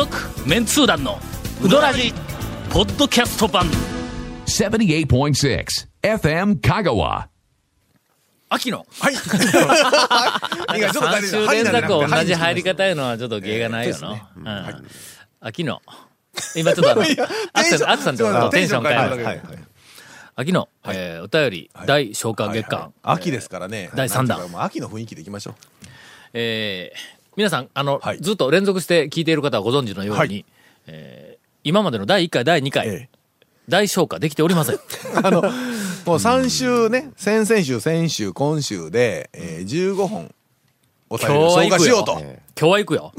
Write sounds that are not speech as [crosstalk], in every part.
続メンツー団のウドラジポッドキャスト版78.6 FM Kagawa. 秋のはい。いやちょっと3連続同じ入り方いうのはちょっと芸がないよな。うん秋の。今ちょっとあの、アクセント、アクセントのテンション変えます。はいはい秋の、えーお便り大消化月間。秋ですからね。第三弾なんていうかもう秋の雰囲気でいきましょう。えー皆さん、あの、はいずっと連続して聞いている方はご存知のように、はいえー今までの第1回、第2回、え大消化できておりません。[laughs] あの、もう3週ね、先々週、先週、今週で、えー、15本、お便りを消今日は行くよ化しようと。今日は行くよ。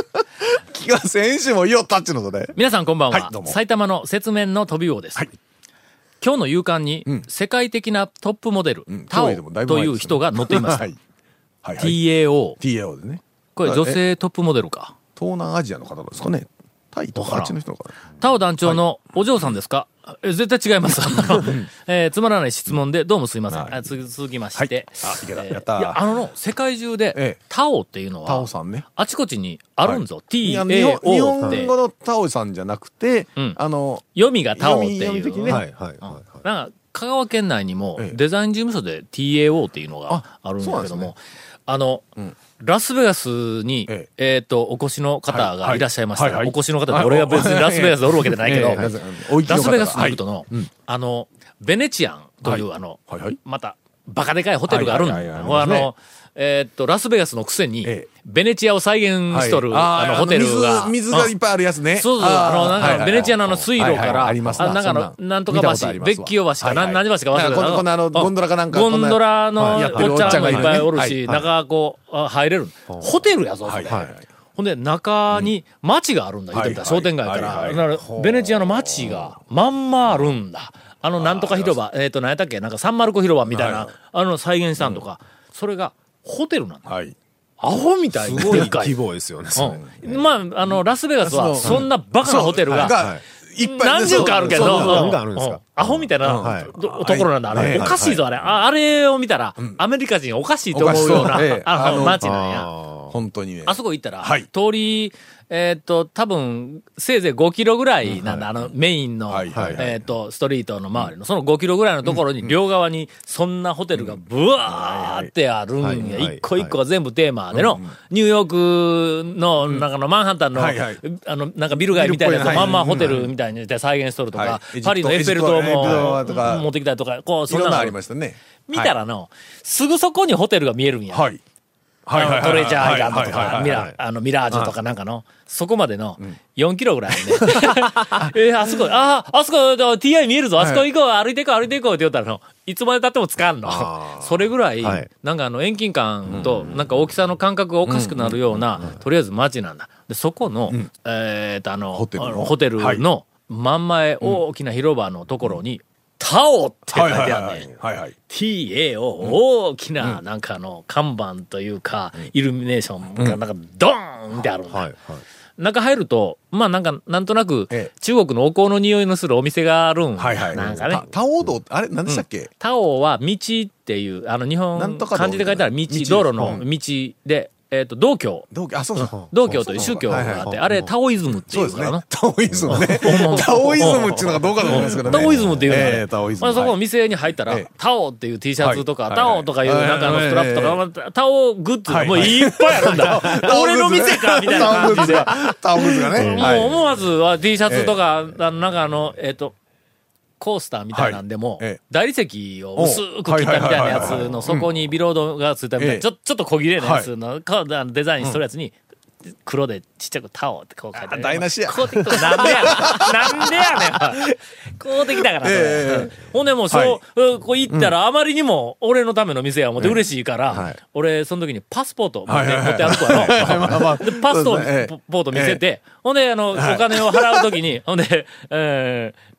[laughs] 気が先週も言おったっちゅうのとね。皆さんこんばんは。はい埼玉の雪面の飛び王です。はい今日の夕刊に、ん世界的なトップモデル、うんタオという人が乗っていました。[laughs] はい。はい、はい。TAO。TAO でね。これ女性トップモデルか。東南アジアの方ですかね。タイとわかあっちの人かな。タオ団長のお嬢さんですか、え絶対違います。[laughs] えーつまらない質問でどうもすいません。はい続きまして。あいけたえーやったーいや、あのの、世界中で、ええタオっていうのはタオ、さんね。あちこちにあるんぞ。いや日本日 TAO 本って語。のタオさんじゃなくて、うんあの、読みがタオっていう。読み的にねはいはいはいはい。なんか、香川県内にもええデザイン事務所で TAO っていうのがああるんだけどもあの、んラスベガスに、ええ。っ、と、お越しの方がい。らっしゃいました。ら、はいはいはい。お越しの方って俺が別にラスベガスでおるわけじゃないけど、えラスベガスに行くとの、はい。うん。あの、ベネチアンという、あの、はいはい。また、バカでかいホテルがあるんだ。はいはいはい。はいあの、えーっと、ラスベガスのくせに、ええ。ベネチアを再現しとる、はい。あの、ホテルが。水水がいっぱいあるやつね。そうそう、あの、なんか、ベネチアのあの水路から、ありますなんかあの、な。んとか橋、ベッキオ橋か、なん何橋か忘れた。こんこんなあのゴンドラかなんかゴンドラのおっちゃんがいっぱいおるし、中こう、あ入れる。ホテルやぞ、それ。はいはい。ほんで、中に街があるんだ、言ってみた商店街から。ベネチアの街がまんまあるんだ。あの、なんとか広場、えっ、と、何やったっけ？なんかサンマルコ広場みたいな、はいあの、再現したんとか、それが、ホテルなんだ。はい。アホみたいすごいにですよね。うん。まあ、あの、ラスベガスは、そんなバカなホテルが、が、いっぱい何十かあるけど、アホみたいなはい。とところなんだ。あれ、はいおかしいぞ、あれ。ああれを見たら、アメリカ人おかしいと思うような、[laughs] あの、街なんや。あ本当にね。あそこ行ったら、はい。通り、えーっと、多分、せいぜい5キロぐらいなんだ、あの、メインの、はいはいはい。えーっと、ストリートの周りの、その5キロぐらいのところに、両側に、そんなホテルがブワーってあるんや。はいはい一個一個が全部テーマでの、ニューヨークの、なんかの、マンハッタンの、はいはい。あの、なんかビル街みたいなやつまんまホテルみたいにして再現しとるとかはい、パリのエッフェル塔も持ってきたりとか、こう、そんなのりましたね。見たらの、すぐそこにホテルが見えるんや。はい。トレジャーアイランドとか、ミラ、あの、ミラージュとかなんかの、そこまでの4キロぐらいね。[laughs] えーあそこ、ああ、あそこ、TI 見えるぞ、あそこ行こう、歩いていこう、歩いていこうって言ったらの、いつまで経ってもつかんの。それぐらいはい、なんかあの、遠近感と、なんか大きさの感覚がおかしくなるような、とりあえず街なんだ。で、そこの、えーっと、あの、ホテルの。あのホテルの真ん前、大きな広場のところに、タオって書いてあるね。はいはい。TA を大きな、なんかあの、看板というか、イルミネーションがなんかドーンってあるんだ。中入ると、まあなんか、なんとなくええ、中国のお香の匂いのするお店があるん。はいはい。なんかねた。タオ道、あれ、何でしたっけ？タオは道っていう、あの日本漢字で書いたら道、道道路の道で、えっと、道教。道家、あ、そうそう。道教という宗教があって、あれ、タオイズムっていううからの。。タオイズムね。[laughs] タオイズムっていうのがどうかと思いますけどね。タオイズムっていうのがねええタオイズム。まあ、そこのはい店に入ったら、ええタオっていう T シャツとか、はいタオとかいうはいなんかあのストラップとか、タオグッズがもうはいいっぱいあるんだ。俺の店かみたいな感じで。タオグッズがね。もうはい思わずは T シャツとか、なんかあの、えっ、と、コースターみたいなんでも、はい。ええ。大理石を薄く切ったみたいなやつの底にビロードがついたみたいな、ええ。ちょちょっと小切れなやつの、かあのデザインしとるやつに、黒でちっちゃくタオってこう書いてある。あ台無しや。こうできたなんでやねん。なんでやねん。こうできたから、ええ。ほんでもう、そう、こう行ったら、あまりにも俺のための店や思って嬉しいから、はい。俺、その時にパスポート持って,、歩くわの。[laughs] パスポート [laughs] 見せて、ほんで、あの、お金を払うときに、ほんで、えー、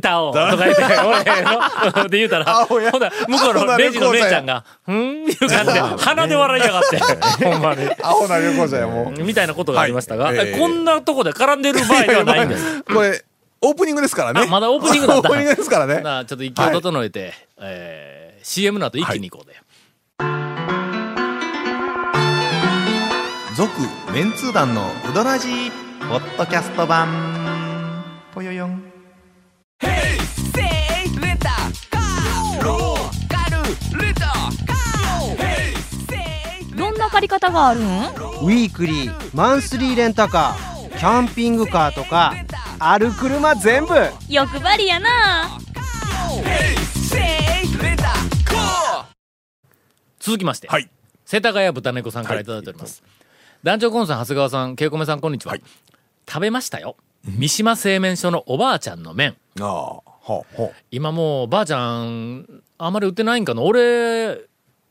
タオとか言って、[laughs] 俺の、って言うたら、[laughs] ほんで、アホや向こうのレジの姉ちゃんが、ふんいう感じで、[laughs] 鼻で笑いやがって、ほんまに。アホな旅行者やもう。みたいなことがありましたが、こんなとこで絡んでる場合ではないんです。これ、オープニングですからね。あまだオープニングだったオープニングですからね。なあちょっと勢い整えて、えー、CM の後一気に行こうで。続メンツー団のウドラジーポッドキャスト版ぽよよん借り方があるんウィークリーマンスリーレンタカーキャンピングカーとかある車全部欲張りやな続きまして、はい世田谷豚猫さんからいただいております。団長コンさん、長谷川さん、ケイコメさん、こんにちは。はい食べましたよ。三島製麺所のおばあちゃんの麺。ああ今もう、ばあちゃん、あんまり売ってないんかな俺、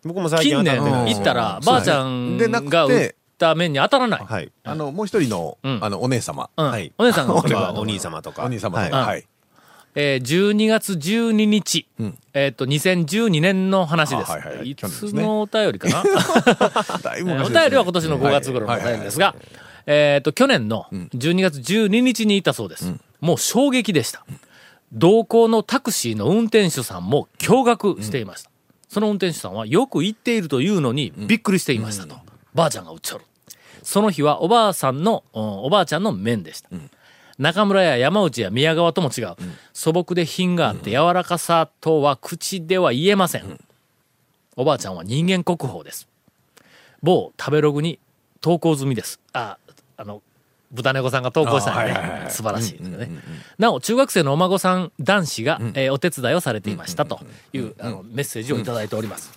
僕も最近近年当たってない。行ったら、うん。ばあちゃんでなくてが売った麺に当たらない。はい。あのもう一人のうん。あのお姉様。うん。はい。お姉さんが [laughs] お兄様とか。お兄様とか。はい。はい。えー、12月12日、うん。えっ、と、2012年の話です。あはいはいはい。いつ去年ですね。のお便りかな？[laughs] だいえーおぶ昔ですね。便りは今年の5月頃のお便りですが、えっと、去年の12月12日にいたそうです。もう衝撃でした。同行のタクシーの運転手さんも驚愕していました。その運転手さんはよく行っているというのにびっくりしていましたと。ばあちゃんが売っちゃる。その日はおばあさんの、うんおばあちゃんの麺でした。中村や山内や宮川とも違う、素朴で品があって柔らかさとは口では言えません。おばあちゃんは人間国宝です。某食べログに投稿済みです。あ、あの、豚猫さんが投稿したんで、あはいはいはい。素晴らしいですよね。なお、中学生のお孫さん男子が、えーお手伝いをされていましたという、あのメッセージをいただいております。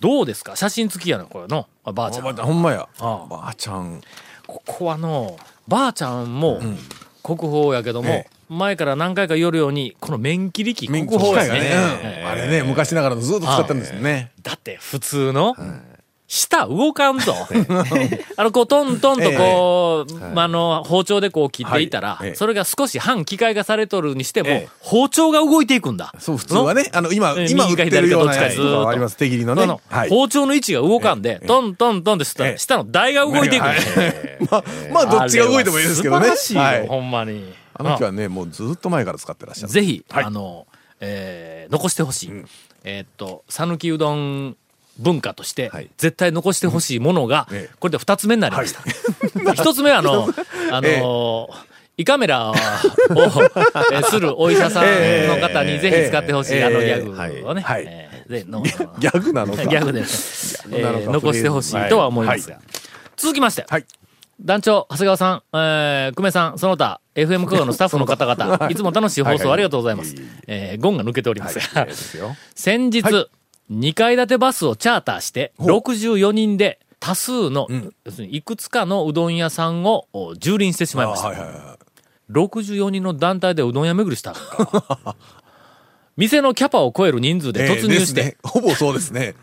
どうですか？写真付きやな、これの。あばあちゃん。おばあちゃんほんまや。ああ。ばあちゃん。ここはの、ばあちゃんも国宝やけども、え前から何回か言るように、この麺切り機国免宝許機械がですね。ねうん。あれね昔ながらのずっと使ってるんですよね。だって普通の、舌動かんぞ。[laughs] あの、こう、トントンとこう、まああの、包丁でこう切っていたら、それが少し半機械化されとるにしても、ええ。包丁が動いていくんだ。そう普通はねあの今え今右か左かどっちかずーっとあります手切りの包丁の位置が動かんで、トントントンってしたええ。ら、下の台が動いていくまあまあどっちが動いてもいいですけどね。素晴らしいよ、はい。ほんまに。あの時はねもうずっと前から使ってらっしゃる。ぜひ、はい。あの、えー残してほしい。えーっと、讃岐うどん文化として、はい。絶対残してほしいものが、ええ。これで二つ目になりました。[laughs] 一つ目は、[laughs] あの、あの、胃カメラを、[laughs] えーするお医者さんの方にぜひ使ってほしい、ええ。あのギャグをね、はい。えーでのギャグなのか。ギャグで、ねグなのか。えー残してほしいとは思います。が。続きまして、はい。団長、長谷川さん、えー、久米さん、その他、FM 香川のスタッフの方々、い。つも楽しい放送ありがとうございます。えー、ゴンが抜けております。が、先日、は2階建てバスをチャーターして、64人で多数の、要するにいくつかのうどん屋さんをお蹂躙してしまいました。はいはいはい。64人の団体でうどん屋巡りした。のか。店のキャパを超える人数で突入して、えーね。ほぼそうですね。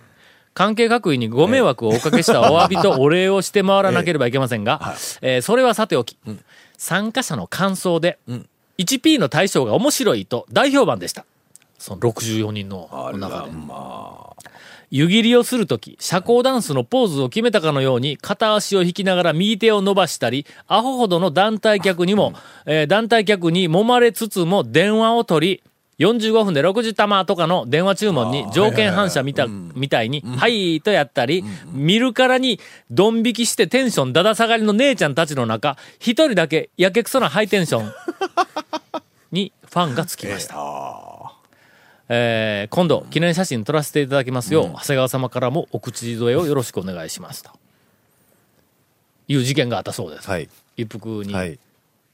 関係各位にご迷惑をおかけしたお詫びとお礼をして回らなければいけませんが、えーそれはさておき、参加者の感想で、1P の大将が面白いと大評判でした。その64人の中で。湯切りをするとき、社交ダンスのポーズを決めたかのように、片足を引きながら右手を伸ばしたり、アホほどの団体客にも、えー団体客に揉まれつつも電話を取り、45分で60玉とかの電話注文に条件反射みたみたいに、はいとやったり、見るからにドン引きしてテンションだだ下がりの姉ちゃんたちの中、一人だけやけくそなハイテンションにファンがつきました。えー今度、記念写真撮らせていただきますよう、長谷川様からもお口添えをよろしくお願いしますと。いう事件があったそうです。はい。一服に、はい。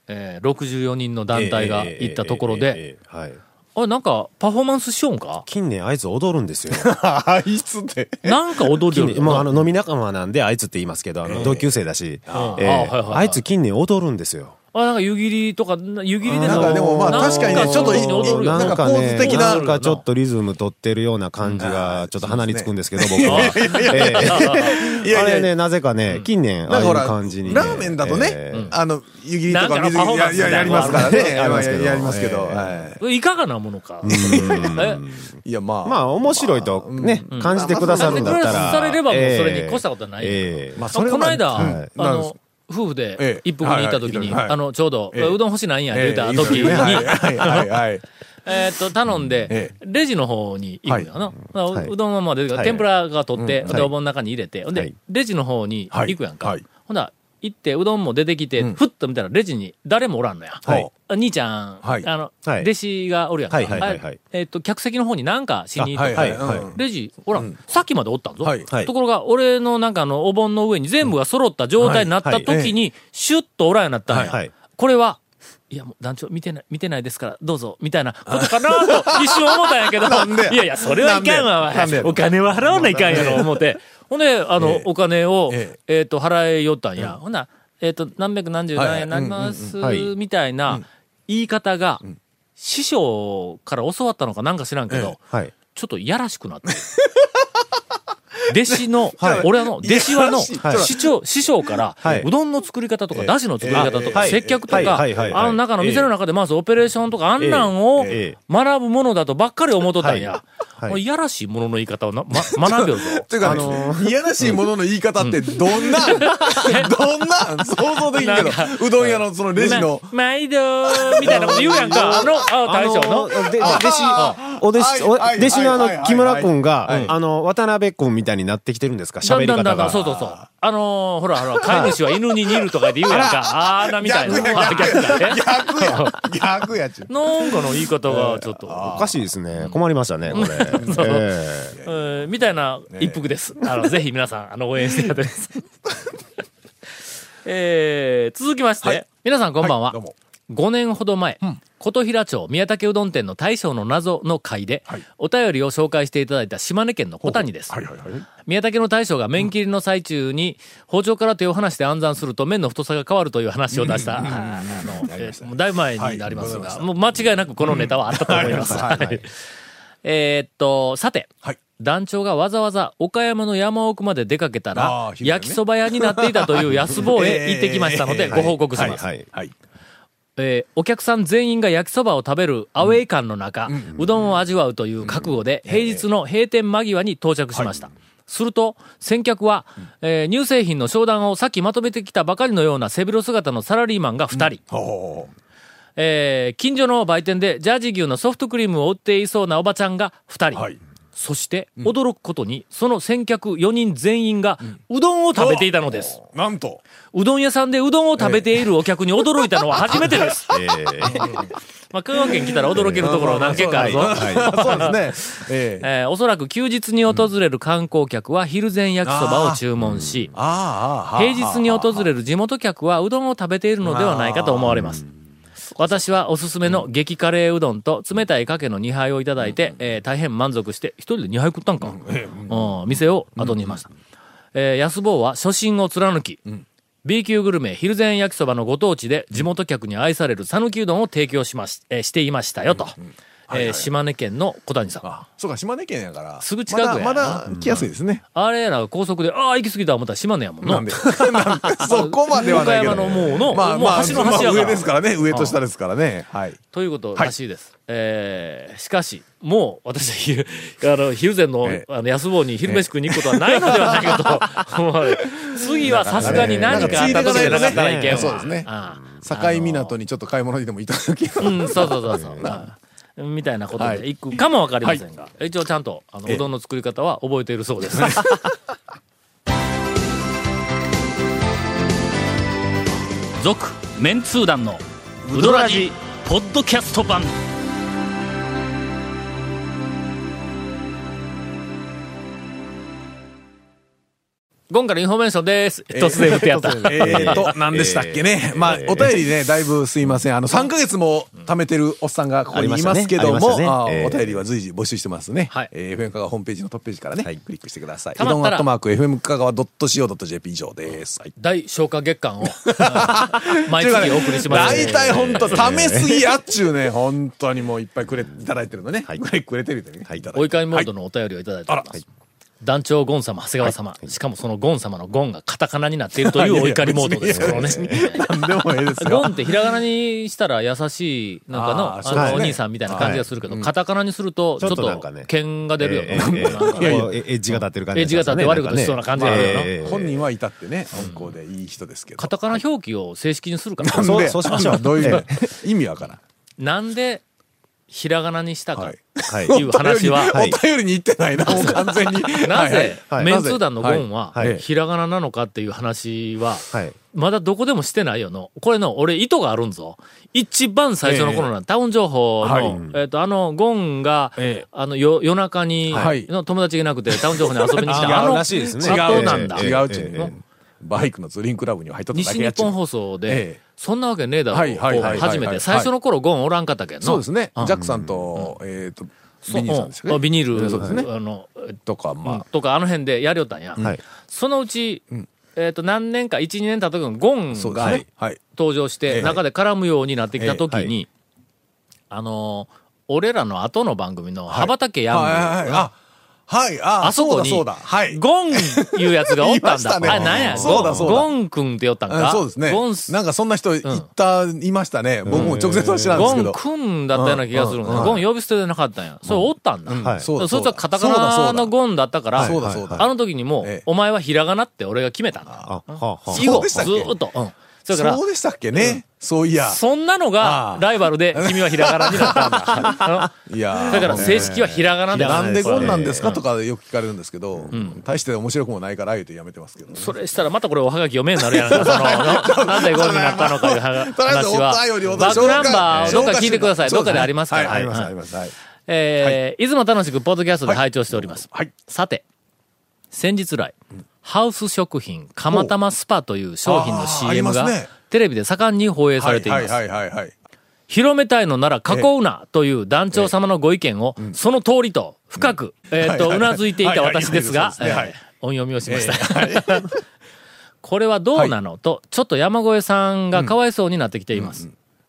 えー64人の団体が行ったところで、はい。あれなんかパフォーマンスしようんか近年あいつ踊るんですよ。あいつってなんか踊るよな近年もうあの飲み仲間なんであいつって言いますけど、あの同級生だし、ええあはいはいはいあいつ近年踊るんですよ。あ、なんか湯切りとか、な湯切りでなんかでもまあ確かにねちょっとなんかポーズ的な。なんかちょっとリズム取ってるような感じがちょっと鼻につくんですけど、僕は。[laughs] ええ。いやいや。あれね、なぜかね、近年ああいうなんかほら感じにね。ラーメンだとねええ。あの湯切りとか水切りやややりますからね。やりますけどい。いかがなものか。え？いやまあ。まあ、面白いとね、感じてくださるんだったら。プラスされればもうそれに越したことはないよええ。まあそれはこの間、はいあの、夫婦えでえ一服に行った時に、あの、ちょうど、ええ。うどん欲しないんや、言うたええ。時に、[laughs] えーっと、頼んでえ、レジの方に行くんやな。うどんはまで、はい。天ぷらが取って、うん。で、お盆の中に入れて、ではい、レジの方に行くやんか。ほんなら行って、うどんも出てきて、ふっと見たらレジに誰もおらんのや。兄ちゃん、はい。あの、はい。弟子がおるやんか。はいはいはいはい。あれえっ、と、客席の方になんかしに行っはて、レジ、ほら、さっきまでおったんぞ。ところが、俺のなんかあの、お盆の上に全部が揃った状態になったはい。時に、シュッとおらんようになったんや。はい。これは、いや、もう団長見てない、見てないですから、どうぞ、みたいなことかなと一瞬思ったんやけど、[laughs] いやいや、それはいかんわ、お金は払わないかんやろ、思って。ほんで、あの、[laughs] ええ。お金を、ええ。っ、と、払えよったんや。ほん。ならえっ、と、何百何十何円になります、みたいな言い方が、師匠から教わったのかなんか知らんけど、はい。ちょっとやらしくなって。弟子の、[laughs] はい。俺はの、弟子はの、師匠、師匠から、はい。うどんの作り方とか、だしの作り方とか、ええ。接客とか、あの中の店の中で回すオペレーションとか、あんなんをええ。学ぶものだとばっかり思っとったんや。はい。い。やらしいものの言い方をな、ま、学べよぞ。[laughs] というか、あのいやらしいものの言い方ってどんな、[laughs] どんな、想像できんけどうどん屋のそのレジの。ま毎度みたいなこと言うやんか。あの、あ大将の？弟子、お弟子、弟子のあの、木村君がはい、あの、渡辺君みたいになってきてるんですか？だ喋り方んだんだんだん、が。そうそうそう。あのー、ほらほら、[laughs] 飼い主は犬に似るとかで言うやんか。あーなみたいな。逆やあ逆や。逆やち。[laughs] なんかの言い方がちょっと、おかしいですね。困りましたね、これ。[laughs] そうええーみたいな一服です。あの、ぜひ皆さん、あの、応援してやってください。えー続きまして、はい皆さんこんばんは。どうも。5年ほど前、琴平町宮武うどん店の大将の謎の会で、はい。お便りを紹介していただいた島根県の小谷です。はいはいはい。宮武の大将が麺切りの最中に包丁から手を離して暗算すると麺の太さが変わるという話を出した、あの、えだいぶ前になりますが、はい。もう間違いなくこのネタはあったと思います。はい。はい。えーっと、さて、はい。団長がわざわざ岡山の山奥まで出かけたあら焼きそば屋になっていたという安坊へ行ってきましたので、[laughs] えーご報告します。えーお客さん全員が焼きそばを食べるアウェイ感の中、うどんを味わうという覚悟で、平日の閉店間際に到着しました。すると、先客は、えー乳製品の商談をさっきまとめてきたばかりのような背広姿のサラリーマンが2人。ほえー近所の売店でジャージ牛のソフトクリームを売っていそうなおばちゃんが2人。う。はい。そして、驚くことに、その先客4人全員が、うどんを食べていたのです。なんと。うどん屋さんでうどんを食べているお客に驚いたのは初めてです。えー [laughs] まあ、香川県来たら驚けるところ何軒かあるぞ。そうですね。ええ。えーおそらく休日に訪れる観光客は昼前焼きそばを注文し、ああ、ああ。平日に訪れる地元客はうどんを食べているのではないかと思われます。私はおすすめの激カレーうどんと冷たいかけの2杯をいただいて、えー大変満足して、一人で2杯食ったんか。うん、店を後にしました。えー安坊は初心を貫き、B 級グルメ昼前焼きそばのご当地で地元客に愛される讃岐うどんを提供しまし、えーしていましたよと。えー島根県の小谷さん。あ、そうか、島根県やから。すぐ近くやなまだ、まだ来やすいですね。あれやな、高速で、ああ、行き過ぎた思ったら島根やもんな。なんで。なんで [laughs] そこまではないけど。岡山のもうのもう端の端やからまあ上ですからね。上と下ですからね。はい。ということらしいです。えーしかし、もう私は昼、[laughs] あの、昼前の、ええあの、安坊に昼飯食いに行くことはないのではないかと [laughs] 思われ次はさすがに何かあったなかったらいけんわ。そうですねあ境港にちょっと買い物にでもいただき。あうん、そうそうそうそう。うんみたいなことで行くかもわかりませんが、一応ちゃんと、あの、ええうどんの作り方は覚えているそうです。[laughs] 続、メンツー団の、ウドラジ、ポッドキャスト版。今回のインフォメーションです。突然振ってやった。えーと、何でしたっけね。まあ、お便りね、だいぶすいません。あの、3ヶ月も貯めてるおっさんがここにいますけども、お便りは随時募集してますね。はいえー FM 香川ホームページのトップページからね、クリックしてください。うどんアットマーク FM 香川 .co.jp 以上です。はい。大消化月間を、[laughs] 毎月お送りします。大体本当ためすぎやっちゅうね、本当にもういっぱいくれ、いただいてるのね。はい [laughs] くれてるんでね。いただいて追いかいモードのお便りをいただいております。団長ゴン様、長谷川様、しかもそのゴン様のゴンがカタカナになっているという [laughs] お怒りモードです、このね。なんでもええですよ。ゴンってひらがなにしたら優しい、なんかの、あの、あーそうですね。お兄さんみたいな感じがするけど、カタカナにすると、ちょっと剣が出るよね。エッジが立ってる感じエッジが立って悪いことしそうな感じがあるよな。えー本人はいたってね、温厚でいい人ですけど。カタカナ表記を正式にするから。そうで？そうしましょう。どういう。意味わからん。なんで、ひらがなにしたか。はい。はい。いう話は、お便りに行ってないな、もう完全に。[laughs] なぜ、はいメンツー団のゴンはひらがななのかっていう話は、はい。まだどこでもしてないよの。これの、俺意図があるんぞ。一番最初の頃な、タウン情報の、はい。えっ、と、あの、ゴンが、ええ。あの、よ夜中に、はい。の友達がいなくて、タウン情報に遊びに来た、[laughs] あの、らしいですね。後なんだ。ええ違ううちにえね。バイクのツーリングクラブには入っとっただ西けやっちゅう。日本放送で、ええそんなわけねえだろう、はいはいはい初めて。はい最初の頃ゴンおらんかったけんの。そうですね。うんジャックさんと、えっと、ビニールさんですよね。うんビニール。あの、とか、うんまとかあの辺でやりよったんや。はい。そのうち、んえっ、と、何年か、1、2年経った時にゴンが。登場して、ええ中で絡むようになってきた時ええに、あのー俺らの後の番組の羽ばたけヤング、はいはいはい。あ、はい。あ、あそこに。はい。ゴンいうやつがおったんだ。[laughs] ねあれ何や？そうだそうだゴン君って言ったんか？あそうですねゴンス。なんかそんな人いた、いましたね。僕も直接は知らんですゴンけど。君だったような気がするゴン呼び捨てでなかったんや。それおったんだ。はいそうだそいつはカタカナのゴンだったから、そうだそうだ。あの時にもう、ええお前はひらがなって俺が決めたんだ。以後、ずーっと。うん。それから、そうでしたっけね。そういや。そんなのあがあライバルで、[laughs] 君はひらがなになったんだ。いやーだから正式はひらがなで。なんでゴンなんですかうんとかよく聞かれるんですけど、大して面白くもないから、あえてやめてますけどね。それしたらまたこれおはがき読めになるやんか。その、[laughs] ななぜゴンになったのかいう話は。バックナンバーをどっか聞いてください。どっかでありますから。はい、あります、はいあります。はい。えーいつも楽しくポッドキャストで拝聴しております。はい。さて、先日来、ハウス食品、釜玉スパという商品の CM がテレビで盛んに放映されています。広めたいのなら囲うなという団長様のご意見を、その通りと深く、えっと、うなずいていた私ですが、音読みをしました。[laughs] これはどうなのと、ちょっと山越さんがかわいそうになってきています。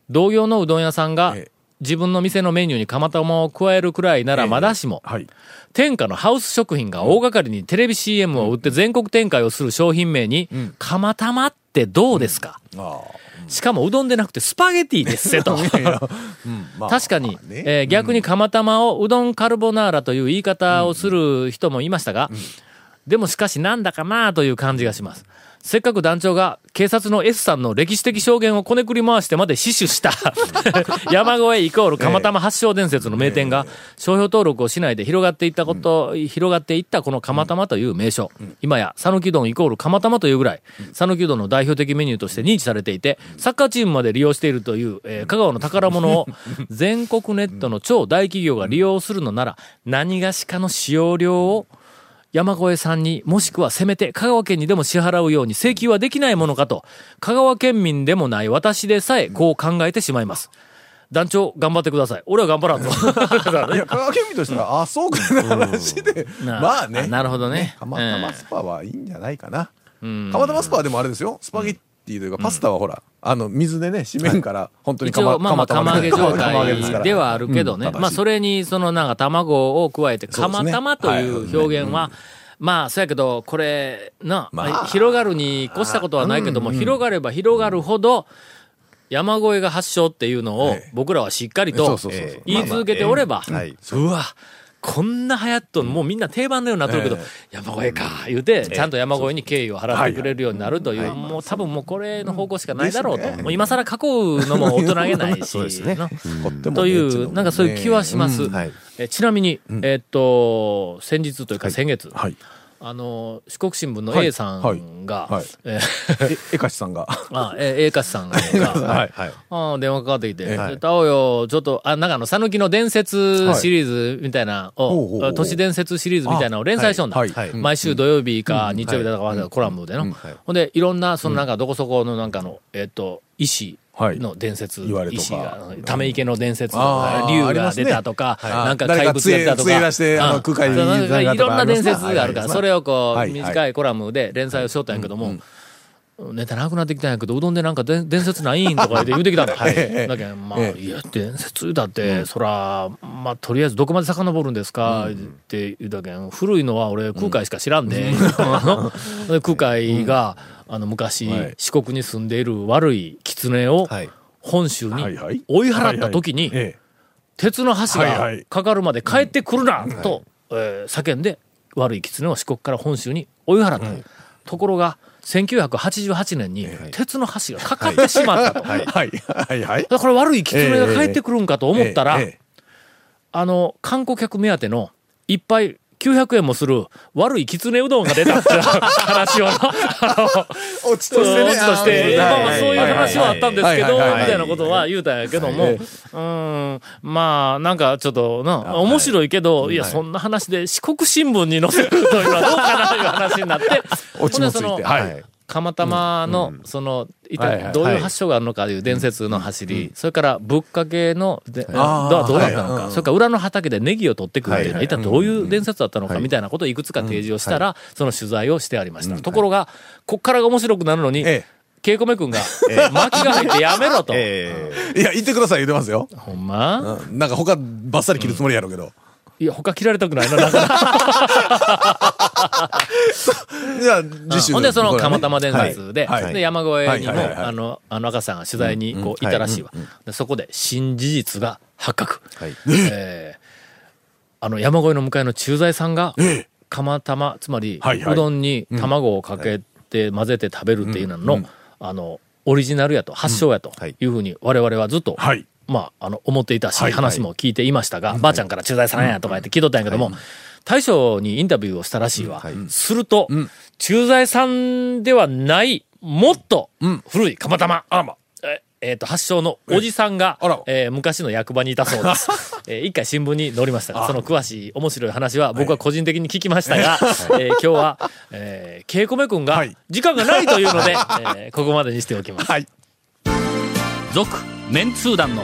同業のうどん屋さんがええ、自分の店のメニューに釜玉を加えるくらいならまだしも、はい。天下のハウス食品が大掛かりにテレビ CM を売って全国展開をする商品名に、釜玉ってどうですか、あしかもうどんでなくてスパゲティですせと。[laughs] 確かに、えー逆に釜玉をうどんカルボナーラという言い方をする人もいましたが、でもしかしなんだかなという感じがします。せっかく団長が警察の S さんの歴史的証言をこねくり回してまで死守した。[laughs] 山越えイコール釜玉発祥伝説の名店が商標登録をしないで広がっていったこと、広がっていったこの釜玉という名称。今や讃岐うどんイコール釜玉というぐらい、讃岐うどんの代表的メニューとして認知されていて、サッカーチームまで利用しているという、えー香川の宝物を [laughs] 全国ネットの超大企業が利用するのなら、何がしかの使用料を山越さんにもしくはせめて香川県にでも支払うように請求はできないものかと、香川県民でもない私でさえこう考えてしまいます。団長、頑張ってください。俺は頑張らんぞ。いや、香川県民としては、あ、そうかな話で。なまあね。なるほどね釜玉スパはいいんじゃないかな。ん釜玉スパはでもあれですよ。スパゲッティというか、パスタはほら、あの、水でね、締めんから、本当に一応、まあまあ、釜揚げ状態ではあるけどね。うん。まあ、それに、そのなんか卵を加えて、釜玉という表現は、まあ、そうやけど、これ、な、まあ。広がるに越したことはないけども、広がれば広がるほど、山越えが発祥っていうのをええ僕らはしっかりそと言い続けておれば、はい。うわ、こんな流行っとん、もうみんな定番のようになってるけど、え山越えか、言うて、ちゃんと山越えに敬意を払ってくれるようになるという、もう多分もうこれの方向しかないだろうと。ねもう今更囲うのも大人げないし、そうですね。な。という、なんかそういう気はします。うん。はい。えちなみに、えっと、先日というか先月、はい。あの、四国新聞のはい。A さんが、はい。はい。ええ、えかしさんが。[laughs] あ、え、A かしさんが、[laughs] はい。はい。あ電話かかってきて、はいでタオよ、ちょっと、あ、なんかあの、讃岐の伝説シリーズみたいなを、ほうほうほう都市伝説シリーズみたいなのを連載しとんだ。はい。はい。毎週土曜日か日曜日だか忘れたコラムでの。ほんで、いろんな、そのなんかどこそこのなんかの、えっと、石の伝説、言われとか。石が、ため池の伝説竜が出たとか、はいなんか怪物が出たとか。いろんな伝説があるから、それをこう、はい。短いコラムで連載をしとったんやけども、ネタなくなってきたんやけど、うどんでなんかで伝説ないんとか言って言うてきたんだ。[laughs] ええ。だけど、まあ、えいや、伝説だって、そら、まあ、とりあえずどこまで遡るんですか、って言うたけん、古いのは俺、空海しか知らんで、あの [laughs] で空海が、あの、昔、はい。四国に住んでいる悪い狐をはい。本州に追い払った時に、鉄の橋がかかるまで帰ってくるな、と、えー叫んで、悪い狐を四国から本州に追い払った。ところが、1988年に鉄の橋がかかってしまったと。えはい。はい。はい。はい。だから悪い狐が帰ってくるんかと思ったら、ええ。あの、観光客目当ての、いっぱい、900円もする悪いきつねうどんが出たっていう話を、[laughs] 落ちとしてね。落ちとして、あーまあまあそういう話はあったんですけど、みたいなことは言うたんやけども、うーん、まあ、なんかちょっとな、面白いけど、いや、そんな話で四国新聞に載せるというのはどうかなという話になって、落ちもついて。釜玉の、その、一体どういう発祥があるのかという伝説の走り、それからぶっかけの、でどうだったのか、それから裏の畑でネギを取ってくるっていうのは、はい一体どういう伝説だったのかみたいなことをいくつか提示をしたら、その取材をしてありました。ところが、こっからが面白くなるのに、えケイコメ君が、巻きが入ってやめろと。[laughs] ええ。いや、言ってください言ってますよ。ほんま、うん。なんか他バッサリ切るつもりやろうけど。いや、他切られたくないな、な [laughs] んか。じゃあ、次週。ほんで、その釜玉伝説で、で、山越えにも、あの、あの赤さんが取材にこう、行ったらしいわ。でそこで新事実が発覚。はい。えーあの、山越えの向かいの駐在さんが、ええ。釜玉、つまり、うどんに卵をかけて混ぜて食べるっていうのの、あの、オリジナルやと、発祥やとはい。いうふうに我々はずっと、はいまあ、あの、思っていたし、はい話も聞いていましたが、ばあちゃんから駐在さん。やとか言って聞いとったんやけども、大将にインタビューをしたらしいわ。すると、駐在さんではない、もっと古い釜玉。あらま。ええーと、発祥のおじさんが、えー昔の役場にいたそうです。[laughs] えー一回新聞に載りましたが、その詳しい面白い話は僕は個人的に聞きましたが、えー今日は、えー、ケイコメ君がはい。時間がないというので、えーここまでにしておきます。はい。続メンツー団の